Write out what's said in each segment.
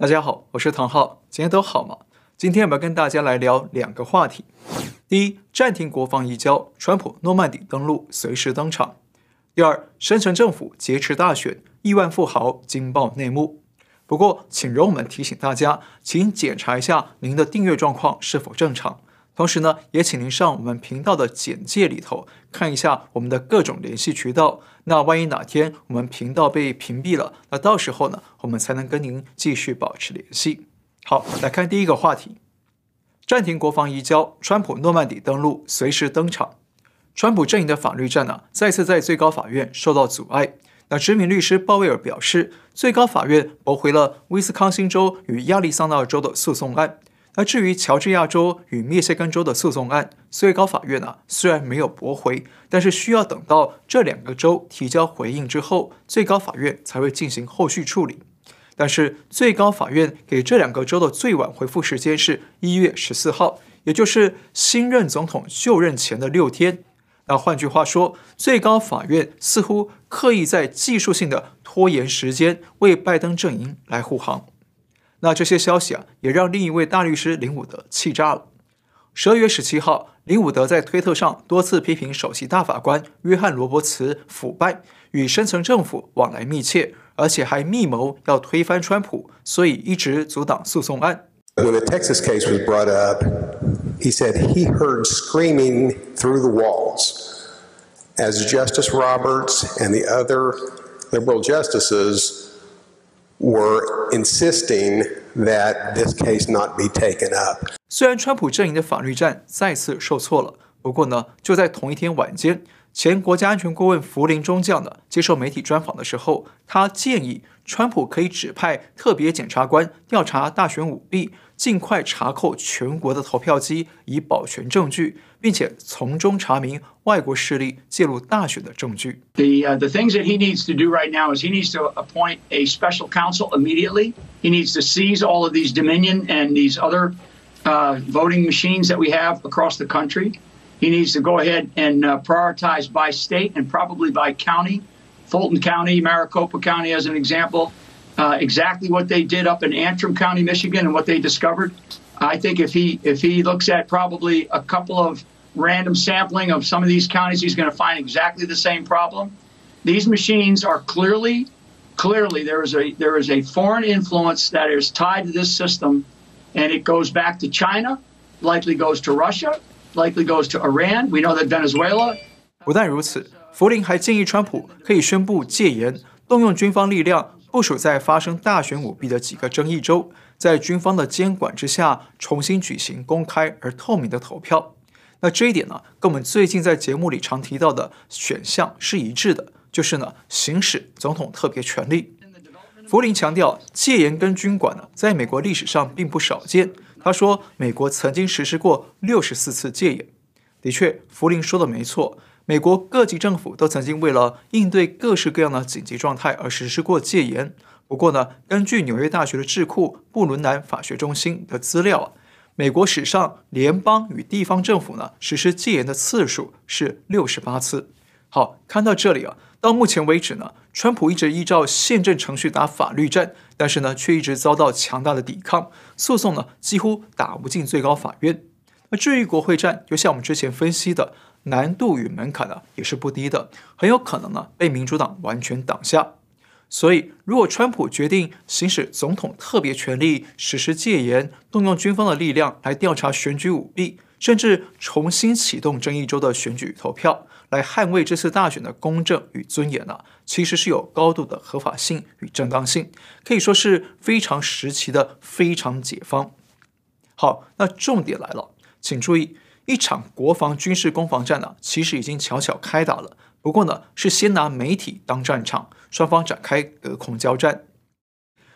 大家好，我是唐浩，今天都好吗？今天我们要跟大家来聊两个话题。第一，暂停国防移交，川普诺曼底登陆随时登场。第二，深层政府劫持大选，亿万富豪惊爆内幕。不过，请容我们提醒大家，请检查一下您的订阅状况是否正常。同时呢，也请您上我们频道的简介里头看一下我们的各种联系渠道。那万一哪天我们频道被屏蔽了，那到时候呢，我们才能跟您继续保持联系。好，来看第一个话题：暂停国防移交，川普诺曼底登陆随时登场。川普阵营的法律战呢、再次在最高法院受到阻碍。那知名律师鲍威尔表示，最高法院驳回了威斯康星州与亚利桑那州的诉讼案。而至于乔治亚州与密歇根州的诉讼案，最高法院啊虽然没有驳回，但是需要等到这两个州提交回应之后，最高法院才会进行后续处理。但是最高法院给这两个州的最晚回复时间是一月十四号，也就是新任总统就任前的六天。那换句话说，最高法院似乎刻意在技术性的拖延时间，为拜登阵营来护航。那这些消息啊，也让另一位大律师林伍德气炸了。十二月十七号，林伍德在推特上多次批评首席大法官约翰罗伯茨腐败，与深层政府往来密切，而且还密谋要推翻川普，所以一直阻挡诉讼案。When the Texas case was brought up, he said he heard screaming through the walls as Justice Roberts and the other liberal justices were insisting that this case not be taken up. 虽然川普阵营的法律战再次受挫了，不过呢，就在同一天晚间，前国家安全顾问福林中将呢接受媒体专访的时候，他建议川普可以指派特别检察官调查大选舞弊，尽快查扣全国的投票机，以保全证据，并且从中查明外国势力介入大选的证据。The the things that he needs to do right now is he needs to appoint a special counsel immediately. He needs to seize all of these Dominion and these other voting machines that we have across the country. He needs to go ahead and prioritize by state and probably by county. Fulton County, Maricopa County, as an example, exactly what they did up in Antrim County, Michigan, and what they discovered. I think if he if he looks at probably a couple of random sampling of some of these counties, he's going to find exactly the same problem. These machines are clearly, clearly there is a there is a foreign influence that is tied to this system, and it goes back to China, likely goes to Russia. Likely goes to Iran. We know that Venezuela. 不但如此，福林还建议川普可以宣布戒严，动用军方力量 部署在发生大选舞弊的几个争议州，在军方的监管之下重新举行公开而透明的投票。那这一点呢，跟我们最近在节目里常提到的选项是一致的，就是呢，行使总统特别权力。福林强调，戒严跟军管呢，在美国历史上并不少见。他说，美国曾经实施过六十四次戒严。的确，福林说的没错，美国各级政府都曾经为了应对各式各样的紧急状态而实施过戒严。不过呢，根据纽约大学的智库布伦南法学中心的资料啊，美国史上联邦与地方政府呢实施戒严的次数是六十八次。好，看到这里啊。到目前为止呢，川普一直依照宪政程序打法律战，但是呢，却一直遭到强大的抵抗，诉讼呢几乎打不进最高法院。那至于国会战，就像我们之前分析的，难度与门槛呢也是不低的，很有可能呢被民主党完全挡下。所以，如果川普决定行使总统特别权力，实施戒严，动用军方的力量来调查选举舞弊，甚至重新启动争议州的选举投票。来捍卫这次大选的公正与尊严呢、其实是有高度的合法性与正当性，可以说是非常时期的非常解方。好，那重点来了，请注意，一场国防军事攻防战呢、其实已经悄悄开打了。不过呢，是先拿媒体当战场，双方展开隔空交战。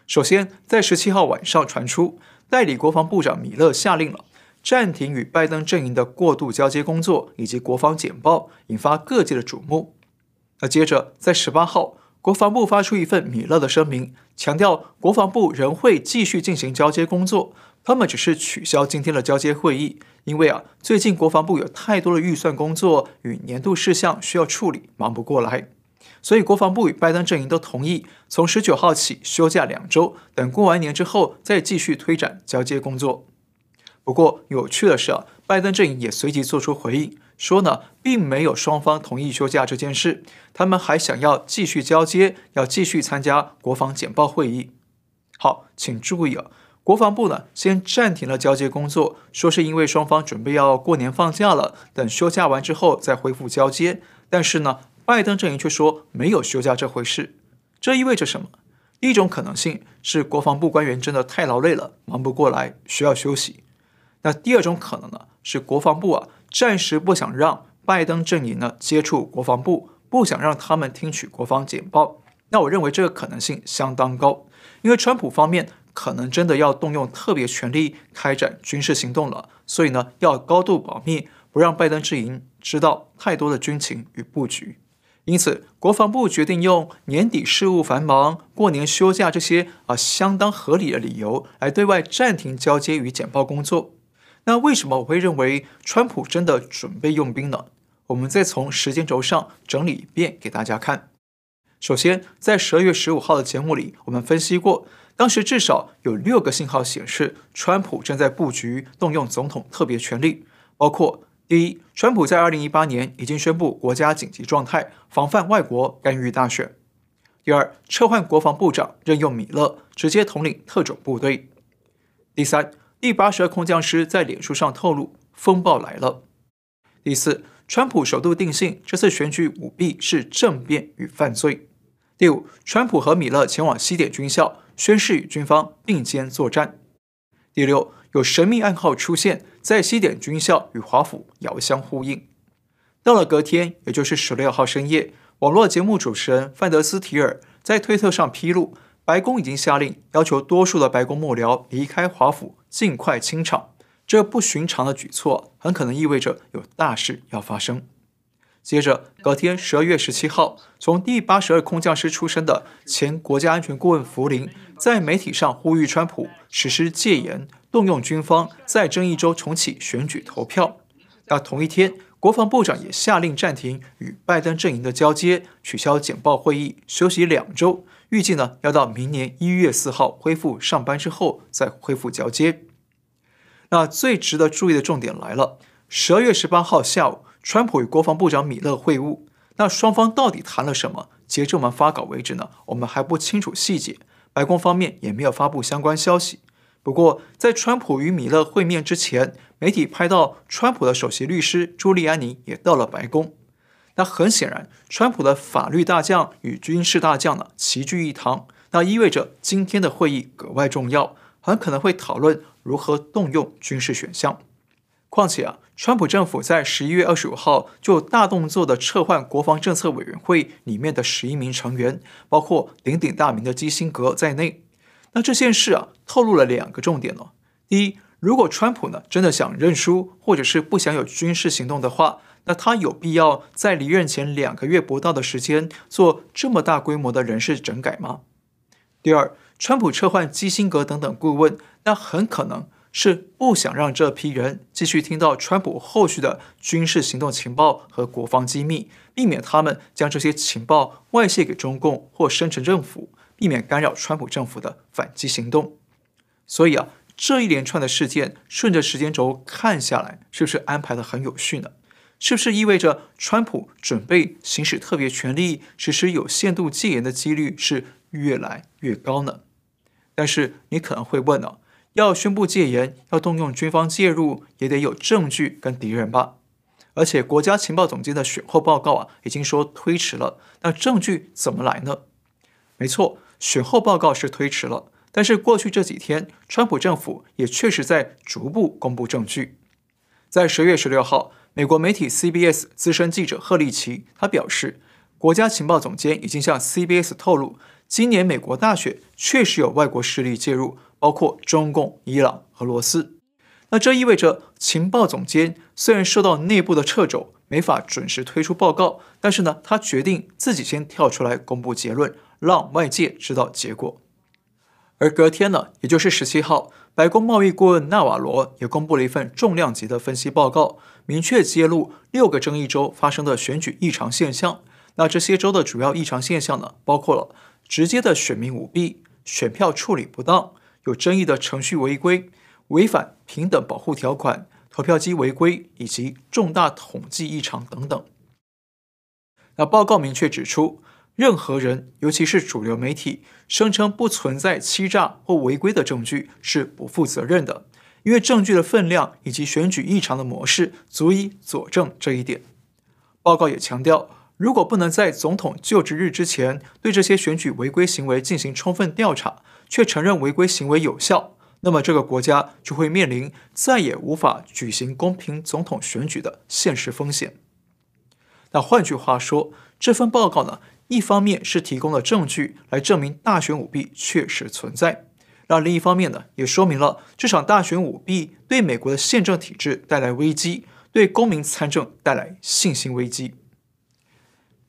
首先，在十七号晚上传出，代理国防部长米勒下令了。暂停与拜登阵营的过渡交接工作，以及国防简报，引发各界的瞩目。那接着，在十八号，国防部发出一份米勒的声明，强调国防部仍会继续进行交接工作，他们只是取消今天的交接会议，因为啊，最近国防部有太多的预算工作与年度事项需要处理，忙不过来。所以国防部与拜登阵营都同意从十九号起休假两周，等过完年之后再继续推展交接工作。不过有趣的是啊，拜登阵营也随即做出回应，说呢，并没有双方同意休假这件事，他们还想要继续交接，要继续参加国防简报会议。好，请注意啊，国防部呢先暂停了交接工作，说是因为双方准备要过年放假了，等休假完之后再恢复交接。但是呢，拜登阵营却说没有休假这回事，这意味着什么？一种可能性是国防部官员真的太劳累了，忙不过来，需要休息。那第二种可能呢，是国防部啊暂时不想让拜登阵营呢接触国防部，不想让他们听取国防简报。那我认为这个可能性相当高，因为川普方面可能真的要动用特别权力开展军事行动了，所以呢要高度保密，不让拜登阵营知道太多的军情与布局。因此，国防部决定用年底事务繁忙、过年休假这些啊相当合理的理由来对外暂停交接与简报工作。那为什么我会认为川普真的准备用兵呢？我们再从时间轴上整理一遍给大家看。首先，在十二月十五号的节目里，我们分析过，当时至少有六个信号显示，川普正在布局动用总统特别权力，包括第一，川普在二零一八年已经宣布国家紧急状态，防范外国干预大选；第二，撤换国防部长，任用米勒直接统领特种部队；第三。第八十二空降师在脸书上透露，风暴来了。第四，川普首度定性这次选举舞弊是政变与犯罪。第五，川普和米勒前往西点军校，宣誓与军方并肩作战。第六，有神秘暗号出现在西点军校与华府遥相呼应。到了隔天，也就是十六号深夜，网络节目主持人范德斯提尔在推特上披露。白宫已经下令要求多数的白宫幕僚离开华府，尽快清场。这不寻常的举措很可能意味着有大事要发生。接着，隔天十二月十七号，从第八十二空降师出身的前国家安全顾问福林在媒体上呼吁川普实施戒严，动用军方在争议州重启选举投票。那同一天，国防部长也下令暂停与拜登阵营的交接，取消简报会议，休息两周。预计呢，要到明年一月四号恢复上班之后再恢复交接。那最值得注意的重点来了：十二月十八号下午，川普与国防部长米勒会晤。那双方到底谈了什么？截至我们发稿为止呢，我们还不清楚细节。白宫方面也没有发布相关消息。不过，在川普与米勒会面之前，媒体拍到川普的首席律师朱利安尼也到了白宫。那很显然，川普的法律大将与军事大将呢齐聚一堂，那意味着今天的会议格外重要，很可能会讨论如何动用军事选项。况且啊，川普政府在十一月二十五号就大动作的撤换国防政策委员会里面的十一名成员，包括鼎鼎大名的基辛格在内。那这件事啊，透露了两个重点哦。第一，如果川普呢真的想认输，或者是不想有军事行动的话。那他有必要在离任前两个月不到的时间做这么大规模的人事整改吗？第二，川普撤换基辛格等等顾问，那很可能是不想让这批人继续听到川普后续的军事行动情报和国防机密，避免他们将这些情报外泄给中共或深层政府，避免干扰川普政府的反击行动。所以啊，这一连串的事件顺着时间轴看下来，是不是安排的很有序呢？是不是意味着川普准备行使特别权力，实施有限度戒严的几率是越来越高呢？但是你可能会问呢、啊，要宣布戒严，要动用军方介入，也得有证据跟敌人吧？而且国家情报总监的选后报告啊，已经说推迟了，那证据怎么来呢？没错，选后报告是推迟了，但是过去这几天，川普政府也确实在逐步公布证据，在十月十六号。美国媒体 CBS 资深记者贺立奇，他表示，国家情报总监已经向 CBS 透露，今年美国大选确实有外国势力介入，包括中共、伊朗、俄罗斯。那这意味着情报总监虽然受到内部的掣肘，没法准时推出报告，但是呢，他决定自己先跳出来公布结论，让外界知道结果。而隔天呢，也就是十七号，白宫贸易顾问纳瓦罗也公布了一份重量级的分析报告，明确揭露六个争议州发生的选举异常现象。那这些州的主要异常现象呢，包括了直接的选民舞弊、选票处理不当、有争议的程序违规、违反平等保护条款、投票机违规以及重大统计异常等等。那报告明确指出，任何人，尤其是主流媒体，声称不存在欺诈或违规的证据是不负责任的，因为证据的分量以及选举异常的模式足以佐证这一点。报告也强调，如果不能在总统就职日之前对这些选举违规行为进行充分调查，却承认违规行为有效，那么这个国家就会面临再也无法举行公平总统选举的现实风险。那换句话说，这份报告呢，一方面是提供了证据来证明大选舞弊确实存在，那另一方面呢，也说明了这场大选舞弊对美国的宪政体制带来危机，对公民参政带来信心危机。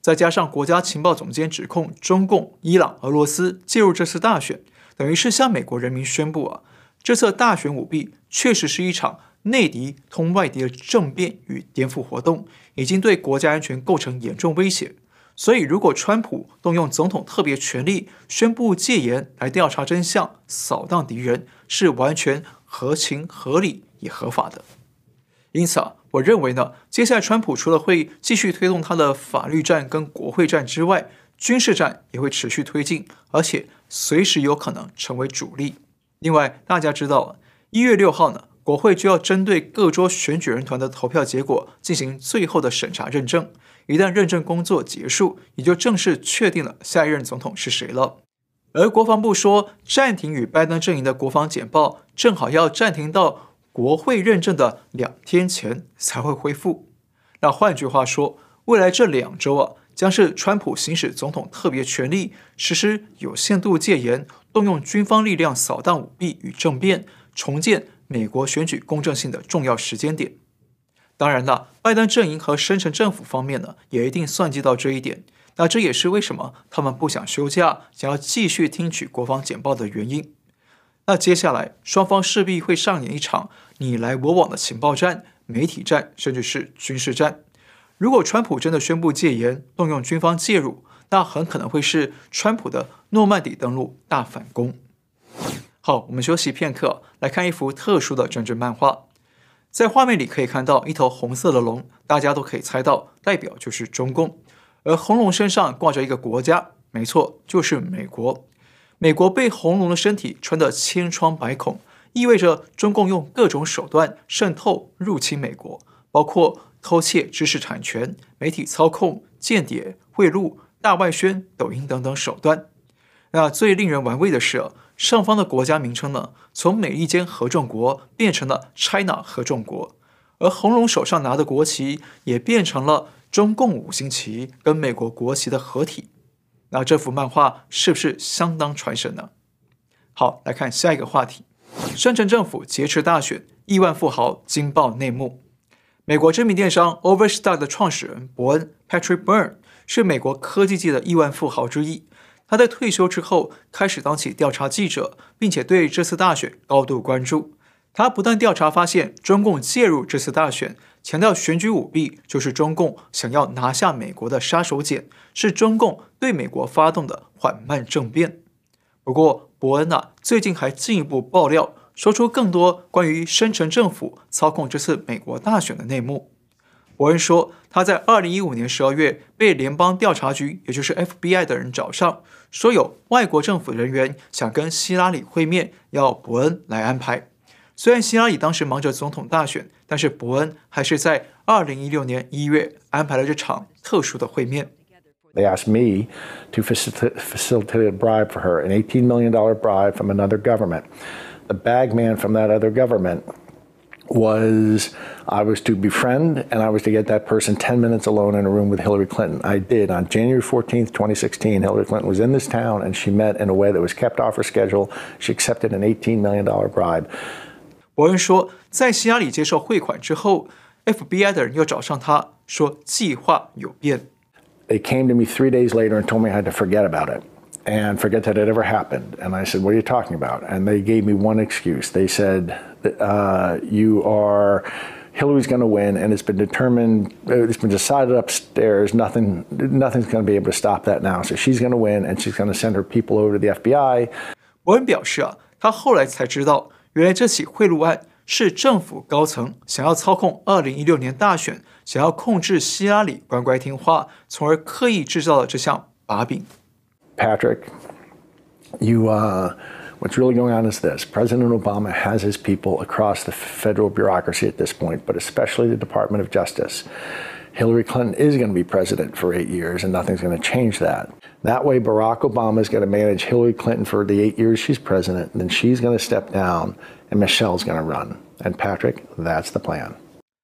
再加上国家情报总监指控中共、伊朗、俄罗斯介入这次大选，等于是向美国人民宣布啊，这次大选舞弊确实是一场内敌通外敌的政变与颠覆活动，已经对国家安全构成严重威胁。所以，如果川普动用总统特别权力宣布戒严来调查真相、扫荡敌人，是完全合情合理也合法的。因此啊，我认为呢，接下来川普除了会继续推动他的法律战跟国会战之外，军事战也会持续推进，而且随时有可能成为主力。另外，大家知道，一月六号呢，国会就要针对各州选举人团的投票结果进行最后的审查认证。一旦认证工作结束，也就正式确定了下一任总统是谁了。而国防部说，暂停与拜登阵营的国防简报，正好要暂停到国会认证的两天前才会恢复。那换句话说，未来这两周啊，将是川普行使总统特别权力，实施有限度戒严，动用军方力量扫荡舞弊与政变，重建美国选举公正性的重要时间点。当然了，拜登阵营和深层政府方面呢，也一定算计到这一点。那这也是为什么他们不想休假，想要继续听取国防简报的原因。那接下来，双方势必会上演一场你来我往的情报战、媒体战，甚至是军事战。如果川普真的宣布戒严，动用军方介入，那很可能会是川普的诺曼底登陆大反攻。好，我们休息片刻，来看一幅特殊的政治漫画。在画面里可以看到一头红色的龙，大家都可以猜到，代表就是中共。而红龙身上挂着一个国家，没错，就是美国。美国被红龙的身体穿得千疮百孔，意味着中共用各种手段渗透入侵美国，包括偷窃知识产权、媒体操控、间谍、贿赂、大外宣、抖音等等手段。那最令人玩味的是，上方的国家名称呢，从美利坚合众国变成了 China 合众国，而红龙手上拿的国旗也变成了中共五星旗跟美国国旗的合体。那这幅漫画是不是相当传神呢？好，来看下一个话题：深层政府劫持大选，亿万富豪惊爆内幕。美国知名电商 Overstock 的创始人伯恩 Patrick Byrne 是美国科技界的亿万富豪之一。他在退休之后开始当起调查记者，并且对这次大选高度关注。他不断调查发现中共介入这次大选，强调选举舞弊就是中共想要拿下美国的杀手锏，是中共对美国发动的缓慢政变。不过，伯恩啊，最近还进一步爆料，说出更多关于深层政府操控这次美国大选的内幕。伯恩说，他在二零一五年十二月被联邦调查局，也就是 FBI 的人找上，说有外国政府人员想跟希拉里会面，要伯恩来安排。虽然希拉里当时忙着总统大选，但是伯恩还是在二零一六年一月安排了这场特殊的会面。They asked me to facilitate a bribe for her, an eighteen million dollar bribe from another government. The bagman from that other government. was I was to befriend and I was to get that person 10 minutes alone in a room with Hillary Clinton. I did. On January 14th, 2016, Hillary Clinton was in this town and she met in a way that was kept off her schedule. She accepted an $18 million bribe. 伯恩说，在希拉里接受汇款之后，FBI 的人又找上他，说计划有变。They came to me three days later and told me I had to forget about it and forget that it ever happened. And I said, What are you talking about? And they gave me one excuse. They said, uh, You are Hillary's going to win, and it's been determined, it's been decided upstairs. Nothing, nothing's going to be able to stop that now. So she's going to win, and she's going to send her people over to the FBI. 伯恩表示啊，他后来才知道， 原来这起贿赂案是政府高层想要操控2016年大选，想要控制希拉里乖乖听话，从而刻意制造了这项把柄。Patrick, you uh. What's really going on is this President Obama has his people across the federal bureaucracy at this point, but especially the Department of Justice. Hillary Clinton is going to be president for eight years, and nothing's going to change that. That way, Barack Obama is going to manage Hillary Clinton for the eight years she's president, and then she's going to step down, and Michelle's going to run. And Patrick, that's the plan.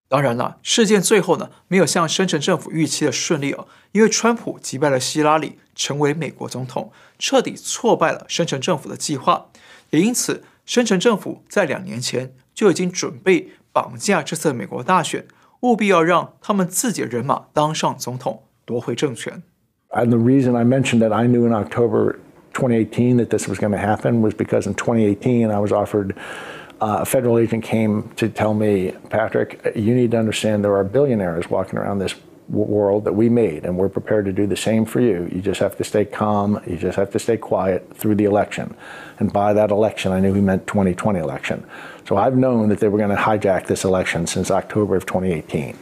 当然了，事件最后呢，没有像深层政府预期的顺利哦，因为川普击败了希拉里，成为美国总统，彻底挫败了深层政府的计划。也因此，深层政府在两年前就已经准备绑架这次美国大选， 务必要让他们自己的人马当上总统，夺回政权。And the reason I mentioned that I knew in October 2018 that this was going to happen was because in 2018 I was offered. Uh, a federal agent came to tell me, Patrick, you need to understand there are billionaires walking around this world that we made, and we're prepared to do the same for you. You just have to stay calm. You just have to stay quiet through the election. And by that election, I knew he meant 2020 election. So I've known that they were going to hijack this election since October of 2018.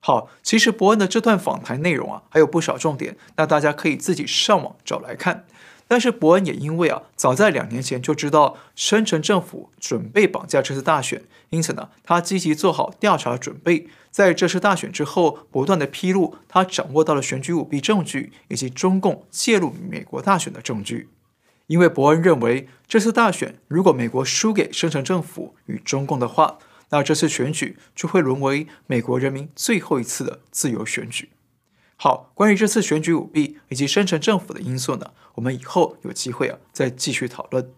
好，其实伯恩的这段访谈内容啊，还有不少重点，那大家可以自己上网找来看。 但是伯恩也因为啊，早在两年前就知道深层政府准备绑架这次大选，因此呢，他积极做好调查准备，在这次大选之后，不断的披露他掌握到了选举舞弊证据以及中共介入美国大选的证据。因为伯恩认为，这次大选如果美国输给深层政府与中共的话，那这次选举就会沦为美国人民最后一次的自由选举。好，关于这次选举舞弊以及深层政府的因素呢，我们以后有机会啊再继续讨论。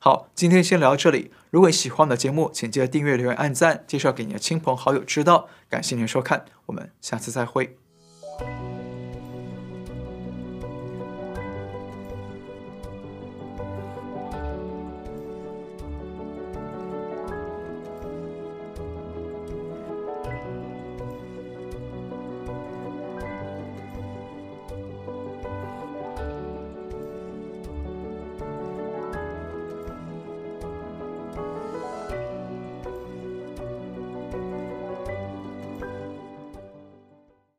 好，今天先聊到这里。如果你喜欢我的节目，请记得订阅、留言、按赞，介绍给你的亲朋好友知道。感谢您收看，我们下次再会。